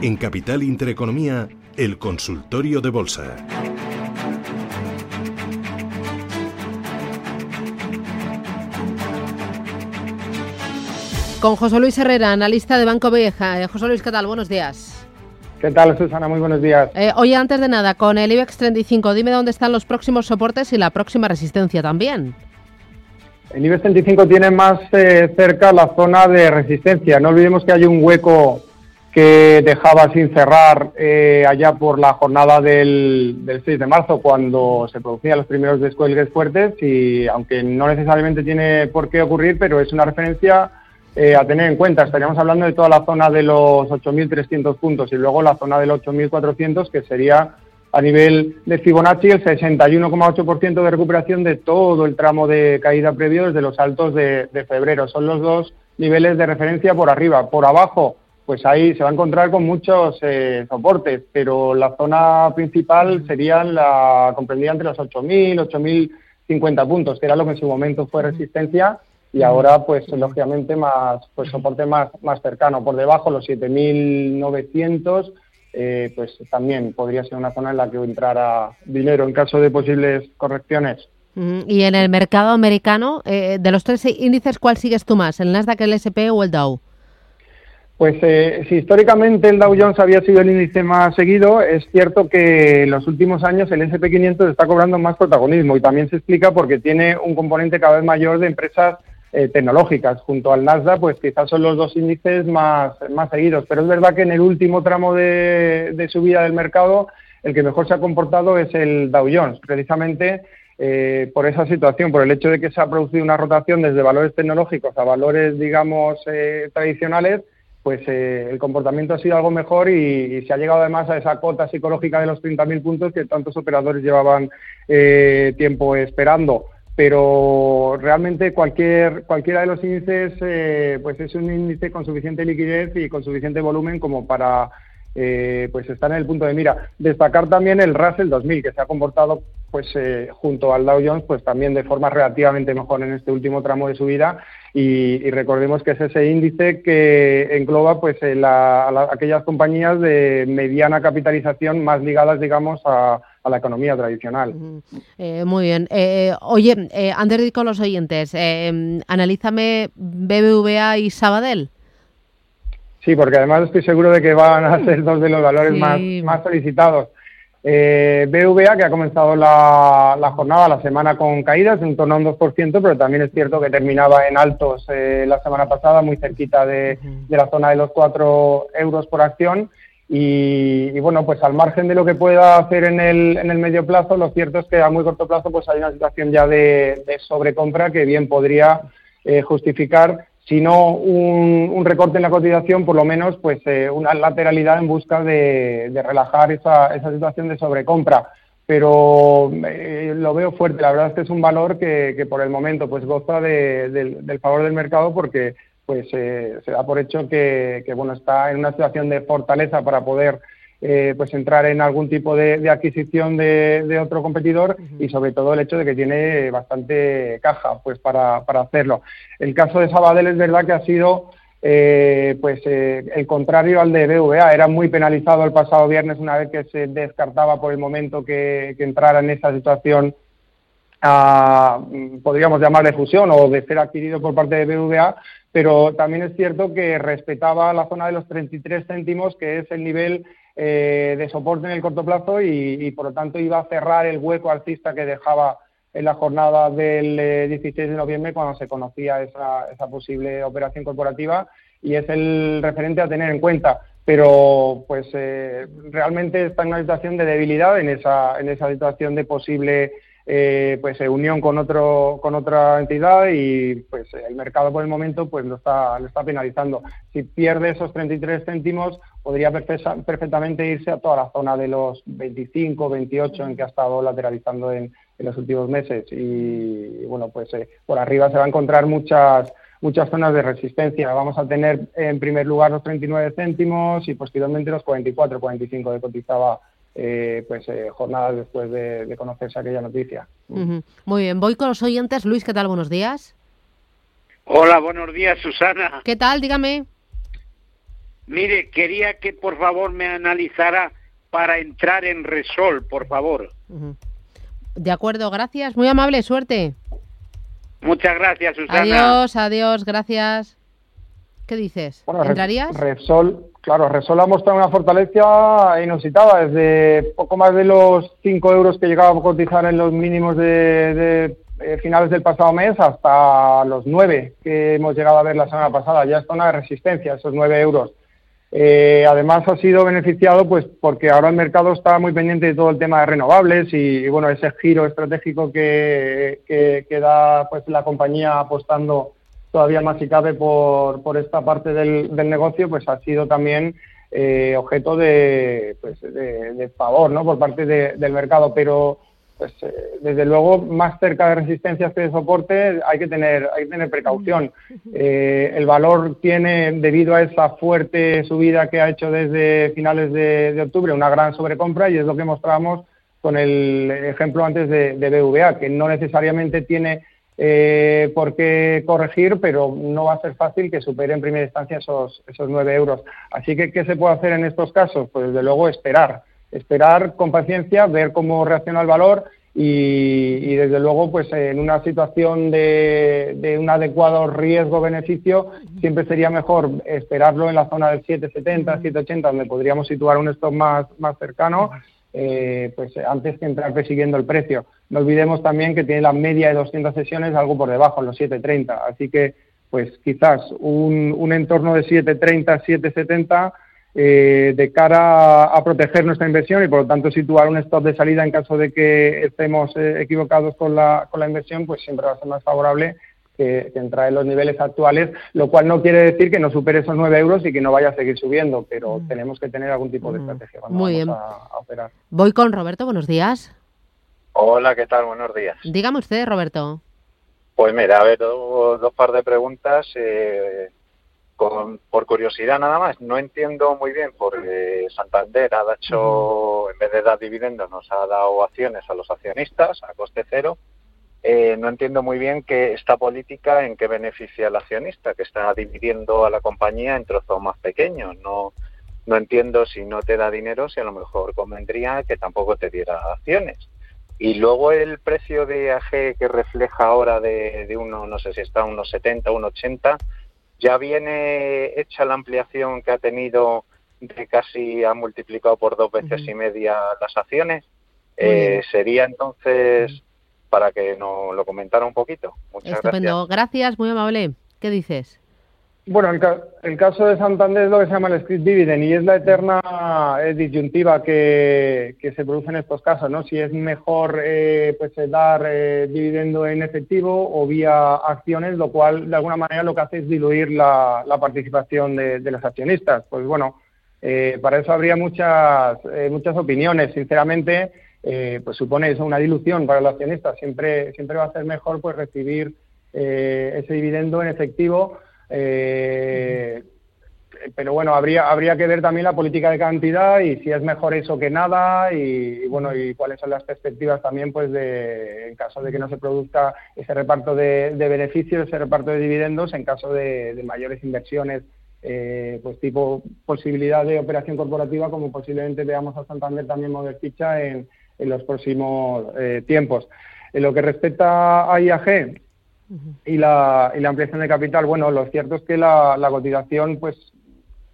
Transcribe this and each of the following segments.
En Capital Intereconomía, el consultorio de bolsa. Con José Luis Herrera, analista de Banco Vieja. Eh, José Luis, ¿qué tal? Buenos días. ¿Qué tal, Susana? Muy buenos días. Eh, oye, antes de nada, con el IBEX 35, dime dónde están los próximos soportes y la próxima resistencia también. El IBEX 35 tiene más eh, cerca la zona de resistencia. No olvidemos que hay un hueco que dejaba sin cerrar eh, allá por la jornada del, del, 6 de marzo, cuando se producían los primeros descuelgues fuertes y aunque no necesariamente tiene por qué ocurrir, pero es una referencia eh, a tener en cuenta. Estaríamos hablando de toda la zona de los 8.300 puntos y luego la zona del 8.400, que sería a nivel de Fibonacci el 61,8% de recuperación de todo el tramo de caída previo desde los altos de, febrero. Son los dos niveles de referencia por arriba. Por abajo, pues ahí se va a encontrar con muchos eh, soportes, pero la zona principal sería la comprendida entre los 8.000, 8.050 puntos, que era lo que en su momento fue resistencia y ahora pues lógicamente más pues soporte más más cercano. Por debajo los 7900 eh, pues también podría ser una zona en la que entrara dinero en caso de posibles correcciones. Y en el mercado americano eh, de los tres índices cuál sigues tú más el Nasdaq el S&P o el Dow pues eh, si históricamente el Dow Jones había sido el índice más seguido, es cierto que en los últimos años el SP500 está cobrando más protagonismo y también se explica porque tiene un componente cada vez mayor de empresas eh, tecnológicas. Junto al Nasdaq, pues quizás son los dos índices más, más seguidos. Pero es verdad que en el último tramo de, de subida del mercado, el que mejor se ha comportado es el Dow Jones, precisamente eh, por esa situación, por el hecho de que se ha producido una rotación desde valores tecnológicos a valores, digamos, eh, tradicionales, pues el comportamiento ha sido algo mejor y, se ha llegado además a esa cota psicológica de los 30.000 puntos que tantos operadores llevaban tiempo esperando. Pero realmente cualquier cualquiera de los índices eh, pues es un índice con suficiente liquidez y con suficiente volumen como para eh, pues estar en el punto de mira. Destacar también el Russell 2000 que se ha comportado pues eh, junto al Dow Jones pues también de forma relativamente mejor en este último tramo de subida y, y recordemos que es ese índice que engloba pues la, a aquellas compañías de mediana capitalización más ligadas digamos a la economía tradicional. Eh, muy bien. Eh, oye, eh, antes de con los oyentes, analízame BBVA y Sabadell. Sí, porque además estoy seguro de que van a ser dos de los valores más, más solicitados. BVA, que ha comenzado la, jornada, la semana con caídas en torno a un 2%, pero también es cierto que terminaba en altos la semana pasada, muy cerquita de, de, la zona de los 4 euros por acción. Y, bueno, pues al margen de lo que pueda hacer en el, en el medio plazo, lo cierto es que a muy corto plazo pues hay una situación ya de, sobrecompra que bien podría eh, justificar, si no un, recorte en la cotización, por lo menos pues eh, una lateralidad en busca de, relajar esa, esa situación de sobrecompra pero eh, lo veo fuerte. La verdad es que es un valor que, que por el momento pues goza del favor del mercado porque pues eh, se da por hecho que, bueno está en una situación de fortaleza para poder eh, pues entrar en algún tipo de, adquisición de, otro competidor y sobre todo el hecho de que tiene bastante caja pues para, hacerlo. El caso de Sabadell es verdad que ha sido eh, pues el contrario al de BVA. Era muy penalizado el pasado viernes una vez que se descartaba por el momento que, entrara en esa situación podríamos llamar de fusión o de ser adquirido por parte de BVA, pero también es cierto que respetaba la zona de los 33 céntimos, que es el nivel eh, de soporte en el corto plazo y, por lo tanto iba a cerrar el hueco alcista que dejaba en la jornada del 16 eh, de noviembre cuando se conocía esa, esa posible operación corporativa y es el referente a tener en cuenta. Pero pues eh, realmente está en una situación de debilidad en esa en esa situación de posible eh, pues eh, unión con otro con otra entidad y pues el mercado por el momento pues lo está lo está penalizando si pierde esos 33 céntimos podría perfectamente irse a toda la zona de los 25 28 en que ha estado lateralizando en, los últimos meses y, bueno pues eh, por arriba se va a encontrar muchas muchas zonas de resistencia. Vamos a tener en primer lugar los 39 céntimos y posteriormente los 44, 45 de cotizaba eh, pues eh, jornadas después de, conocerse aquella noticia. Muy bien, voy con los oyentes. Luis, ¿qué tal? Buenos días. Hola, buenos días, Susana. ¿Qué tal? Dígame. Mire, quería que por favor me analizara para entrar en Resol, por favor. De acuerdo, gracias. Muy amable, suerte. Muchas gracias, Susana. Adiós, adiós, gracias. ¿Qué dices? ¿Entrarías? Repsol, claro, Repsol ha mostrado una fortaleza inusitada. Desde poco más de los 5 euros que llegaba a cotizar en los mínimos de, eh, finales del pasado mes hasta los 9 que hemos llegado a ver la semana pasada. Ya es zona de resistencia, esos 9 euros. Eh, además ha sido beneficiado pues porque ahora el mercado está muy pendiente de todo el tema de renovables y, bueno ese giro estratégico que, que, da pues la compañía apostando todavía más si cabe por, por esta parte del, del negocio pues ha sido también eh, objeto de, pues, de, favor ¿no? por parte del mercado. Pero pues eh, desde luego más cerca de resistencias que de soporte hay que tener hay que tener precaución. Eh, el valor tiene debido a esa fuerte subida que ha hecho desde finales de, octubre una gran sobrecompra y es lo que mostramos con el ejemplo antes de, de BVA que no necesariamente tiene eh, por qué corregir, pero no va a ser fácil que supere en primera instancia esos, esos 9 euros. Así que, ¿qué se puede hacer en estos casos? Pues desde luego esperar esperar con paciencia, ver cómo reacciona el valor y, desde luego pues en una situación de, un adecuado riesgo-beneficio siempre sería mejor esperarlo en la zona del 770, 780 donde podríamos situar un stop más, más cercano eh, pues antes que entrar persiguiendo el precio. No olvidemos también que tiene la media de 200 sesiones algo por debajo, en los 730, así que pues quizás un, un entorno de 730, 770 eh, de cara a proteger nuestra inversión y por lo tanto situar un stop de salida en caso de que estemos eh, equivocados con la, con la inversión, pues siempre va a ser más favorable que, entrar en los niveles actuales, lo cual no quiere decir que no supere esos 9 euros y que no vaya a seguir subiendo, pero mm. tenemos que tener algún tipo de mm. estrategia cuando Muy vamos bien. A, operar. Voy con Roberto, buenos días. Hola, ¿qué tal? Buenos días. Dígame usted, Roberto. Pues mira, a ver, dos, dos par de preguntas. Eh, por curiosidad nada más, no entiendo muy bien porque Santander ha hecho, en vez de dar dividendos, nos ha dado acciones a los accionistas a coste cero. Eh, no entiendo muy bien que esta política en qué beneficia al accionista, que está dividiendo a la compañía en trozos más pequeños. No, no entiendo si no te da dinero, si a lo mejor convendría que tampoco te diera acciones. Y luego el precio de AG que refleja ahora de, de uno, no sé si está unos 70, unos 80, ya viene hecha la ampliación que ha tenido de casi ha multiplicado por dos veces y media las acciones. Eh, sería entonces para que nos lo comentara un poquito. Muchas Estupendo. gracias. muy amable. ¿Qué dices? Bueno, el, caso de Santander es lo que se llama el script dividend y es la eterna eh, disyuntiva que, se produce en estos casos, ¿no? Si es mejor eh, pues eh, dar dividendo en efectivo o vía acciones, lo cual de alguna manera lo que hace es diluir la, participación de, los accionistas. Pues bueno, para eso habría muchas muchas opiniones. Sinceramente, pues supone eso una dilución para los accionistas. Siempre siempre va a ser mejor pues recibir ese dividendo en efectivo eh, pero bueno, habría, habría que ver también la política de cantidad y si es mejor eso que nada y, bueno, y cuáles son las perspectivas también, pues de, en caso de que no se produzca ese reparto de, beneficios, ese reparto de dividendos, en caso de, mayores inversiones, eh, pues tipo posibilidad de operación corporativa, como posiblemente veamos a Santander también mover ficha en, en los próximos eh, tiempos. En lo que respecta a IAG, y, la, y la ampliación de capital, bueno, lo cierto es que la, la cotización, pues,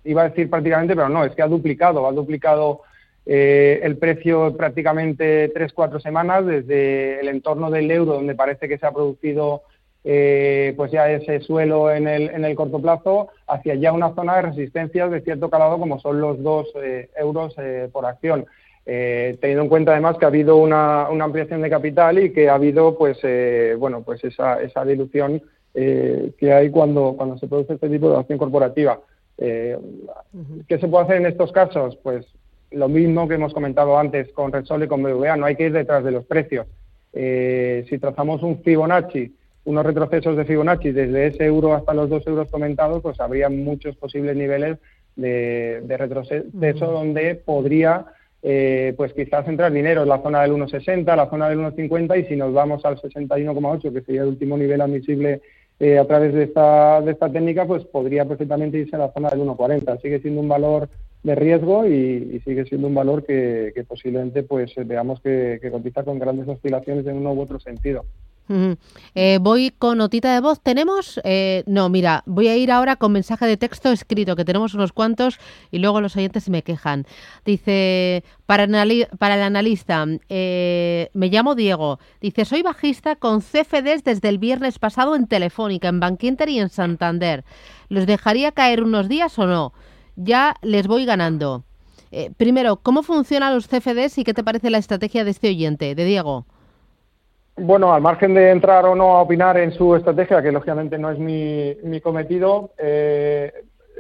iba a decir prácticamente, pero no, es que ha duplicado, ha duplicado eh, el precio prácticamente tres, cuatro semanas desde el entorno del euro, donde parece que se ha producido eh, pues ya ese suelo en el, en el corto plazo, hacia ya una zona de resistencia de cierto calado como son los dos eh, euros por acción. Eh, teniendo en cuenta además que ha habido una, ampliación de capital y que ha habido pues eh, bueno pues esa, esa dilución eh, que hay cuando, cuando se produce este tipo de acción corporativa. ¿Qué se puede hacer en estos casos? Pues lo mismo que hemos comentado antes con Repsol y con BVA, no hay que ir detrás de los precios. si trazamos un Fibonacci, unos retrocesos de Fibonacci desde ese euro hasta los dos euros comentados, pues habría muchos posibles niveles de, de retroceso donde podría eh, pues quizás entrar dinero en la zona del 1,60, la zona del 1,50 y si nos vamos al 61,8, que sería el último nivel admisible eh, a través de esta, de esta técnica, pues podría perfectamente irse a la zona del 1,40. Sigue siendo un valor de riesgo y, sigue siendo un valor que, posiblemente pues veamos que, que cotiza con grandes oscilaciones en uno u otro sentido. Eh, voy con notita de voz. ¿Tenemos? Eh, no, mira, voy a ir ahora con mensaje de texto escrito, que tenemos unos cuantos y luego los oyentes se me quejan. Dice, para, para el analista, eh, me llamo Diego. Dice, soy bajista con CFDs desde el viernes pasado en Telefónica, en Bankinter y en Santander. ¿Los dejaría caer unos días o no? Ya les voy ganando. primero, ¿cómo funcionan los CFDs y qué te parece la estrategia de este oyente, de Diego? Bueno, al margen de entrar o no a opinar en su estrategia, que lógicamente no es mi, cometido, eh,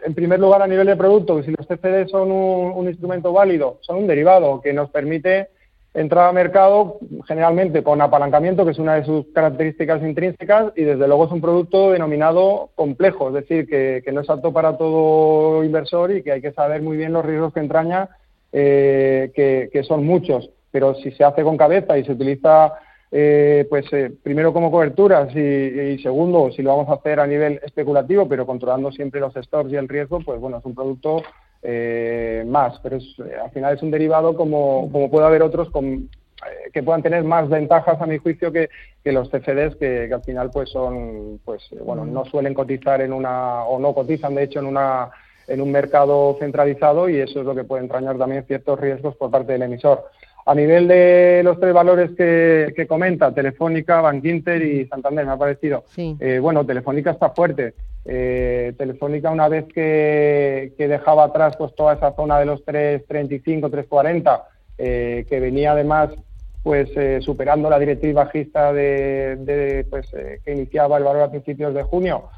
en primer lugar a nivel de producto, si los CFD son un, instrumento válido, son un derivado que nos permite entrar al mercado generalmente con apalancamiento, que es una de sus características intrínsecas, y desde luego es un producto denominado complejo, es decir, que, no es apto para todo inversor y que hay que saber muy bien los riesgos que entraña, eh, que son muchos. Pero si se hace con cabeza y se utiliza eh, pues eh, primero como coberturas y, segundo, si lo vamos a hacer a nivel especulativo, pero controlando siempre los stocks y el riesgo, pues bueno, es un producto eh, más, pero es, al final es un derivado como, como puede haber otros con, que puedan tener más ventajas a mi juicio que, los CFDs que, al final pues son pues bueno no suelen cotizar en una o no cotizan de hecho en una en un mercado centralizado y eso es lo que puede entrañar también ciertos riesgos por parte del emisor. A nivel de los tres valores que, comenta, Telefónica, Bankinter y Santander, me ha parecido. Eh, bueno, Telefónica está fuerte. Eh, Telefónica, una vez que, dejaba atrás pues toda esa zona de los 3.35, 3.40, eh, que venía además pues superando la directriz bajista de, pues, que iniciaba el valor a principios de junio,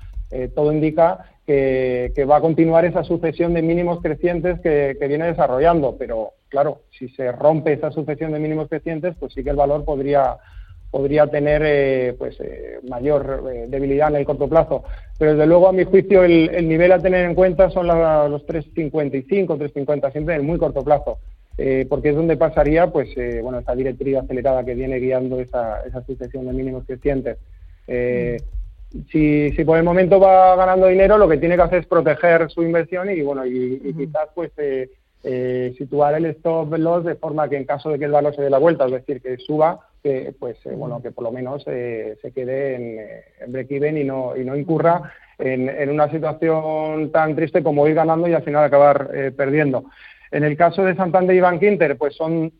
todo indica que, va a continuar esa sucesión de mínimos crecientes que, viene desarrollando, pero claro, si se rompe esa sucesión de mínimos crecientes, pues sí que el valor podría podría tener eh, pues eh, mayor eh, debilidad en el corto plazo. Pero desde luego, a mi juicio, el, nivel a tener en cuenta son los 3.55, 3.50, siempre en muy corto plazo, porque es donde pasaría pues bueno esa directriz acelerada que viene guiando esa, esa sucesión de mínimos crecientes. Mm si, si por el momento va ganando dinero, lo que tiene que hacer es proteger su inversión y bueno y, quizás pues eh, eh, situar el stop loss de forma que en caso de que el valor se dé la vuelta, es decir, que suba, que pues eh, bueno que por lo menos se quede en, en break-even y no y no incurra en, en, una situación tan triste como ir ganando y al final acabar perdiendo. En el caso de Santander y Bank Inter, pues son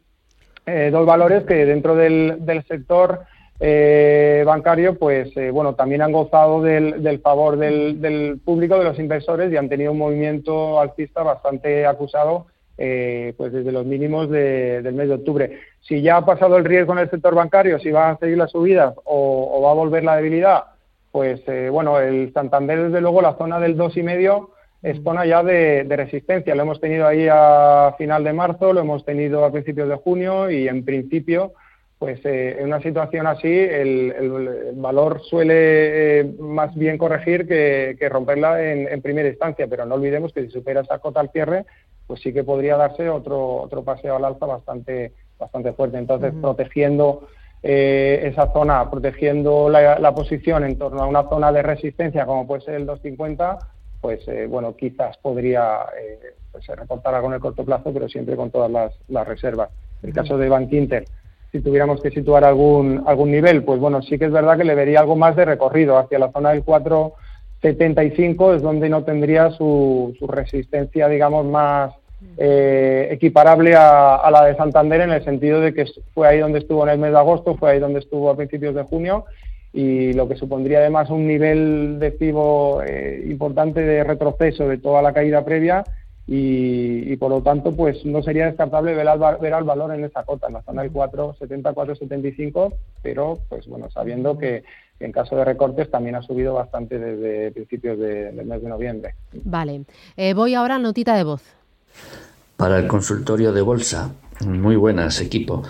dos valores que dentro del, del sector eh, bancario, pues eh, bueno, también han gozado del, favor del, público, de los inversores y han tenido un movimiento alcista bastante acusado eh, pues desde los mínimos del mes de octubre. Si ya ha pasado el riesgo en el sector bancario, si va a seguir la subida o, va a volver la debilidad, pues bueno, el Santander desde luego la zona del dos y medio es zona ya de, de, resistencia. Lo hemos tenido ahí a final de marzo, lo hemos tenido a principios de junio y en principio pues eh, en una situación así el, valor suele eh, más bien corregir que, romperla en, primera instancia, pero no olvidemos que si supera esa cota al cierre, pues sí que podría darse otro, otro paseo al alza bastante, bastante fuerte. Entonces, protegiendo eh, esa zona, protegiendo la, posición en torno a una zona de resistencia como puede ser el 250, pues bueno, quizás podría pues, reportar algo en el corto plazo, pero siempre con todas las, las reservas. El caso de Bank Inter, si tuviéramos que situar algún, algún nivel, pues bueno, sí que es verdad que le vería algo más de recorrido. Hacia la zona del 4,75 es donde no tendría su, su resistencia, digamos, más eh, equiparable a, la de Santander en el sentido de que fue ahí donde estuvo en el mes de agosto, fue ahí donde estuvo a principios de junio y lo que supondría además un nivel de FIBO eh, importante de retroceso de toda la caída previa y, por lo tanto pues no sería descartable ver al, ver al valor en esa cota, en la zona del 4,70, 4,75, pero pues bueno, sabiendo que en caso de recortes también ha subido bastante desde principios de, del mes de noviembre. Vale, eh, voy ahora a notita de voz. Para el consultorio de bolsa, muy buenas equipo.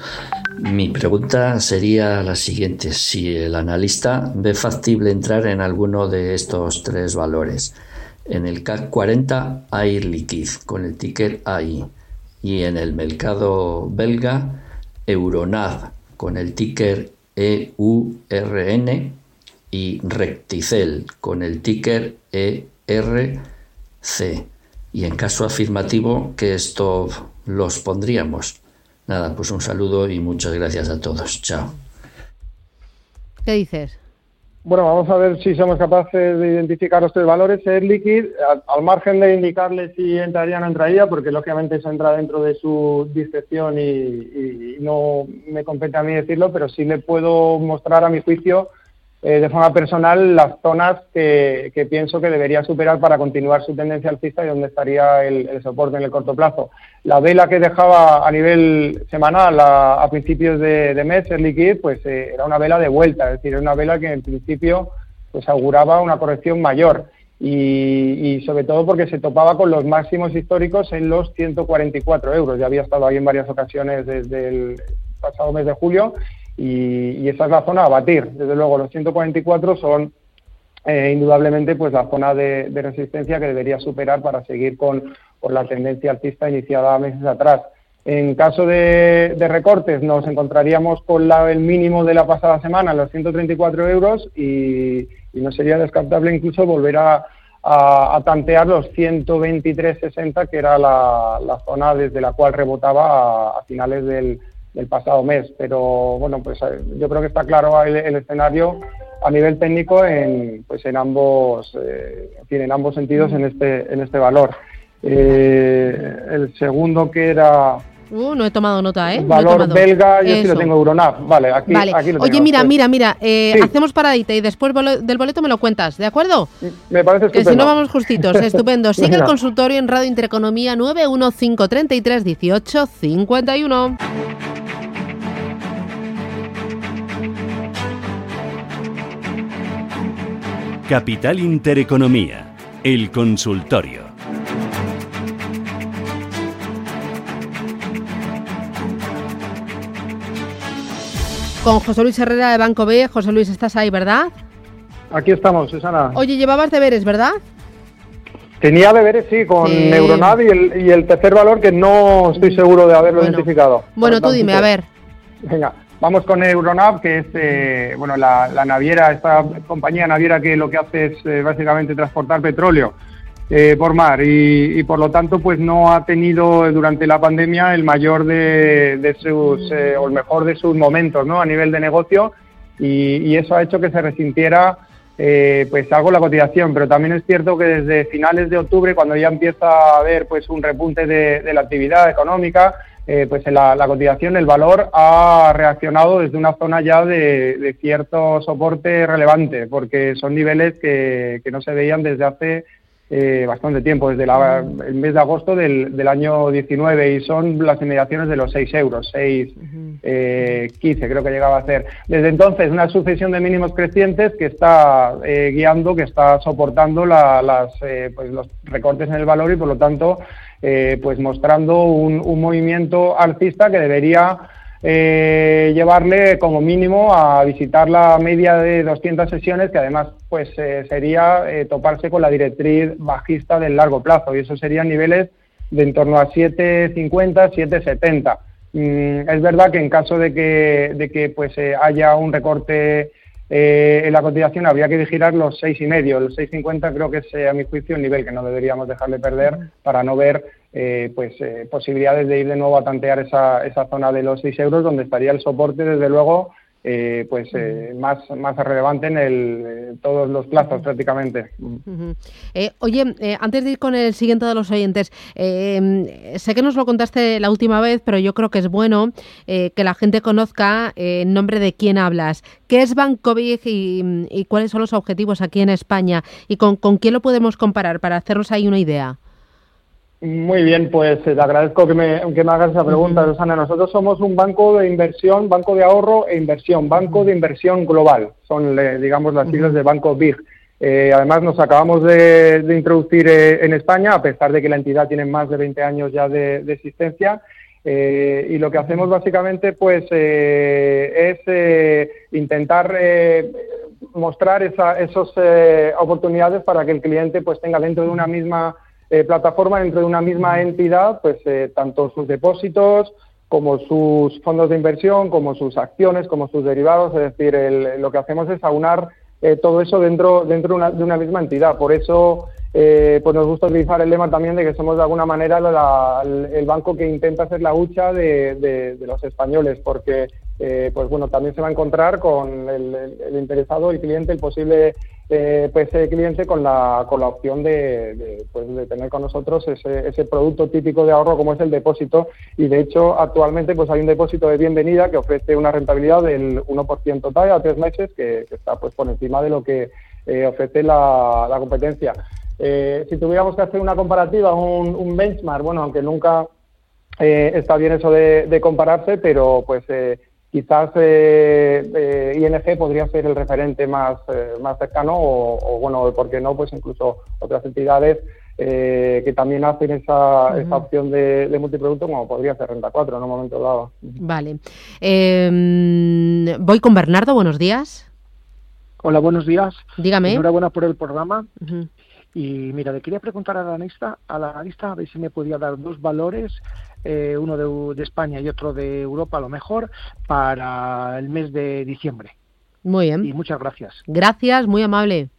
Mi pregunta sería la siguiente, si el analista ve factible entrar en alguno de estos tres valores en el CAC 40 Air Liquide con el ticker AI y en el mercado belga Euronav con el ticker EURN y Recticel con el ticker ERC. Y en caso afirmativo, que esto los pondríamos. Nada, pues un saludo y muchas gracias a todos. Chao. ¿Qué dices? Bueno, vamos a ver si somos capaces de identificar los tres valores. Es Liquid, al, margen de indicarle si entraría o no entraría, porque lógicamente eso entra dentro de su discreción y, no me compete a mí decirlo, pero sí le puedo mostrar a mi juicio eh, de forma personal las zonas que, pienso que debería superar para continuar su tendencia alcista y donde estaría el, soporte en el corto plazo. La vela que dejaba a nivel semanal a, principios de, mes, el liquid, pues eh, era una vela de vuelta, es decir, era una vela que en principio pues auguraba una corrección mayor. Y, sobre todo porque se topaba con los máximos históricos en los 144 euros. Ya había estado ahí en varias ocasiones desde el pasado mes de julio y, esa es la zona a batir. Desde luego, los 144 son eh, indudablemente pues la zona de, resistencia que debería superar para seguir con, la tendencia alcista iniciada meses atrás. En caso de, recortes, nos encontraríamos con el mínimo de la pasada semana, los 134 euros, y, no sería descartable incluso volver a, tantear los 123,60, que era la, zona desde la cual rebotaba a finales del, del pasado mes. Pero bueno, pues eh, yo creo que está claro el, escenario a nivel técnico en, pues en ambos, eh, en ambos sentidos en este, en este valor. Eh, el segundo que era Uh, no he tomado nota, ¿eh? Valor belga, yo sí lo tengo Euronav. Vale, aquí, aquí lo Oye, mira, mira, mira, eh, hacemos paradita y después del boleto me lo cuentas, ¿de acuerdo? Me parece estupendo. Que si no vamos justitos, estupendo. Sigue el consultorio en Radio Intereconomía 915331851. Capital Intereconomía, el consultorio. Con José Luis Herrera de Banco B. José Luis, estás ahí, ¿verdad? Aquí estamos, Susana. Oye, llevabas deberes, ¿verdad? Tenía deberes, sí, con Neuronav y el, tercer valor que no estoy seguro de haberlo identificado. Bueno, tú dime, a ver. Venga, Vamos con Euronav, que es eh, bueno la, naviera, esta compañía naviera que lo que hace es eh, básicamente transportar petróleo eh, por mar. Y, por lo tanto pues no ha tenido durante la pandemia el mayor de, sus o el mejor de sus momentos ¿no? a nivel de negocio. Y, eso ha hecho que se resintiera pues algo la cotización, pero también es cierto que desde finales de octubre, cuando ya empieza a haber pues un repunte de la actividad económica, eh, pues en la, cotización el valor ha reaccionado desde una zona ya de, cierto soporte relevante, porque son niveles que, no se veían desde hace eh, bastante tiempo, desde el mes de agosto del, año 19, y son las inmediaciones de los 6 euros, 6, 15 eh, creo que llegaba a ser. Desde entonces, una sucesión de mínimos crecientes que está guiando, que está soportando las, pues los recortes en el valor y, por lo tanto, eh, pues mostrando un, movimiento alcista que debería eh, llevarle como mínimo a visitar la media de 200 sesiones, que además pues eh, sería toparse con la directriz bajista del largo plazo, y eso serían niveles de en torno a 7,50, 7,70. Mm, es verdad que en caso de que, de que pues haya un recorte eh, en la cotización habría que vigilar los seis y medio. El 6,50 creo que es, eh, a mi juicio, un nivel que no deberíamos dejarle perder para no ver eh, pues posibilidades de ir de nuevo a tantear esa, esa zona de los 6 euros, donde estaría el soporte, desde luego, eh, pues eh, más, más relevante en el, todos los plazos prácticamente. Eh, oye, antes de ir con el siguiente de los oyentes, sé que nos lo contaste la última vez, pero yo creo que es bueno que la gente conozca en nombre de quién hablas. ¿Qué es Bancovic y, y, cuáles son los objetivos aquí en España? ¿Y con, con quién lo podemos comparar para hacernos ahí una idea? Muy bien, pues eh, te agradezco que me, que me hagas esa pregunta, Susana. Nosotros somos un banco de inversión, banco de ahorro e inversión, banco de inversión global. Son, digamos, las siglas de Banco BIG. Eh, además, nos acabamos de, introducir eh, en España, a pesar de que la entidad tiene más de 20 años ya de, existencia. y lo que hacemos básicamente, pues, es intentar mostrar esas oportunidades para que el cliente, pues, tenga dentro de una misma eh, plataforma dentro de una misma entidad, pues eh, tanto sus depósitos como sus fondos de inversión, como sus acciones, como sus derivados, es decir, lo que hacemos es aunar todo eso dentro, dentro de una, de una misma entidad. Por eso eh, pues nos gusta utilizar el lema también de que somos de alguna manera el banco que intenta hacer la hucha de, los españoles, porque eh, pues bueno también se va a encontrar con el, interesado, el cliente, el posible eh, pues, cliente con la, con la opción de, pues, de tener con nosotros ese, ese, producto típico de ahorro como es el depósito y de hecho actualmente pues hay un depósito de bienvenida que ofrece una rentabilidad del 1% TAE a tres meses que, está pues por encima de lo que ofrece la, la competencia. Eh, si tuviéramos que hacer una comparativa, un, benchmark, bueno, aunque nunca eh, está bien eso de, compararse, pero pues eh, quizás ING podría ser el referente más, más cercano o, bueno, ¿por qué no? Pues incluso otras entidades que también hacen esa, esa opción de, multiproducto, como podría ser Renta 4 en un momento dado. Vale. Em, voy con Bernardo, buenos días. Hola, buenos días. Dígame. Enhorabuena por el programa. Y mira, le quería preguntar a la analista, a la analista a ver si me podía dar dos valores, eh, uno de, España y otro de Europa a lo mejor, para el mes de diciembre. Muy bien. Y muchas gracias. Gracias, muy amable.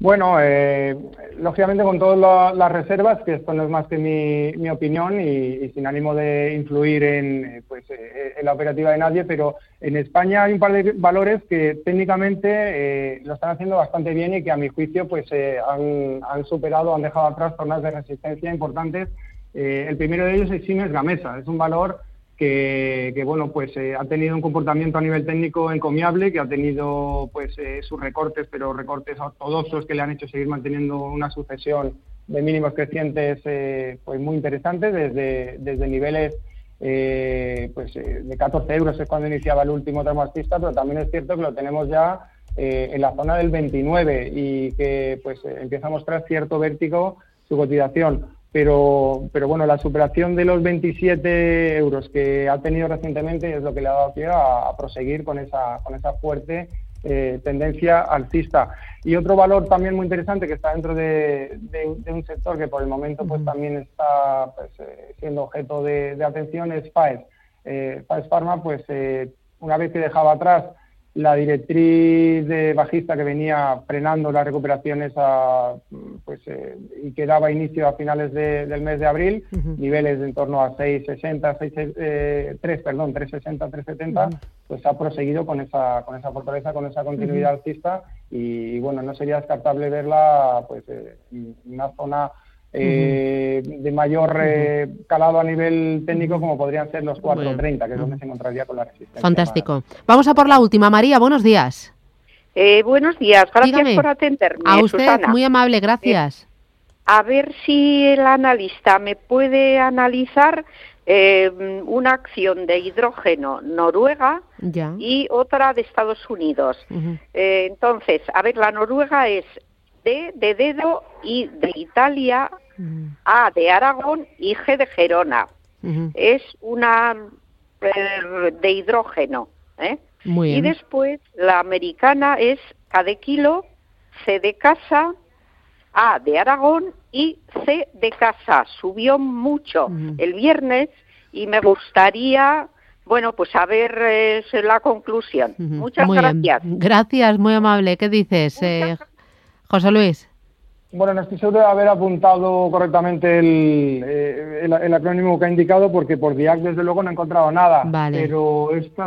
Bueno, eh, lógicamente con todas las reservas, que esto no es más que mi, opinión y, sin ánimo de influir en, eh, pues, eh, en la operativa de nadie, pero en España hay un par de valores que técnicamente lo están haciendo bastante bien y que a mi juicio pues han, han, superado, han dejado atrás zonas de resistencia importantes. El primero de ellos es Siemens Gamesa, es un valor que, bueno, pues eh, ha tenido un comportamiento a nivel técnico encomiable, que ha tenido pues eh, sus recortes, pero recortes ortodoxos que le han hecho seguir manteniendo una sucesión de mínimos crecientes eh, pues muy interesantes. Desde, desde niveles pues de 14 euros es cuando iniciaba el último tramo alcista, pero también es cierto que lo tenemos ya en la zona del 29 y que pues empieza a mostrar cierto vértigo su cotización pero, pero bueno, la superación de los 27 euros que ha tenido recientemente es lo que le ha dado pie a, proseguir con esa, con esa fuerte eh, tendencia alcista. Y otro valor también muy interesante que está dentro de, un sector que por el momento pues también está pues, eh, siendo objeto de, atención es FAES. Eh, FAES Pharma, pues eh, una vez que dejaba atrás la directriz de bajista que venía frenando las recuperaciones a, pues, eh, y que daba inicio a finales del mes de abril, niveles de en torno a 6,60, 6, eh, 3, perdón, 3,60, 3,70, pues ha proseguido con esa, con esa fortaleza, con esa continuidad alcista y, bueno, no sería descartable verla pues eh, en una zona eh, de mayor eh, calado a nivel técnico como podrían ser los 430, que es donde se encontraría con la resistencia. Fantástico. Vamos a por la última. María, buenos días. Eh, buenos días, gracias por atenderme. A usted, muy amable, gracias. a ver si el analista me puede analizar una acción de hidrógeno noruega y otra de Estados Unidos. entonces, a ver, la noruega es D de dedo y de Italia, A de Aragón y G de Gerona. Es una eh, de hidrógeno. ¿eh? y después la americana es K de kilo, C de casa, A de Aragón y C de casa. Subió mucho el viernes y me gustaría bueno, pues a ver eh, la conclusión. Muchas gracias. Gracias, muy amable. ¿Qué dices? José Luis. Bueno, no estoy seguro de haber apuntado correctamente el, eh, el, acrónimo que ha indicado porque por DIAC desde luego no he encontrado nada. Vale. Pero esta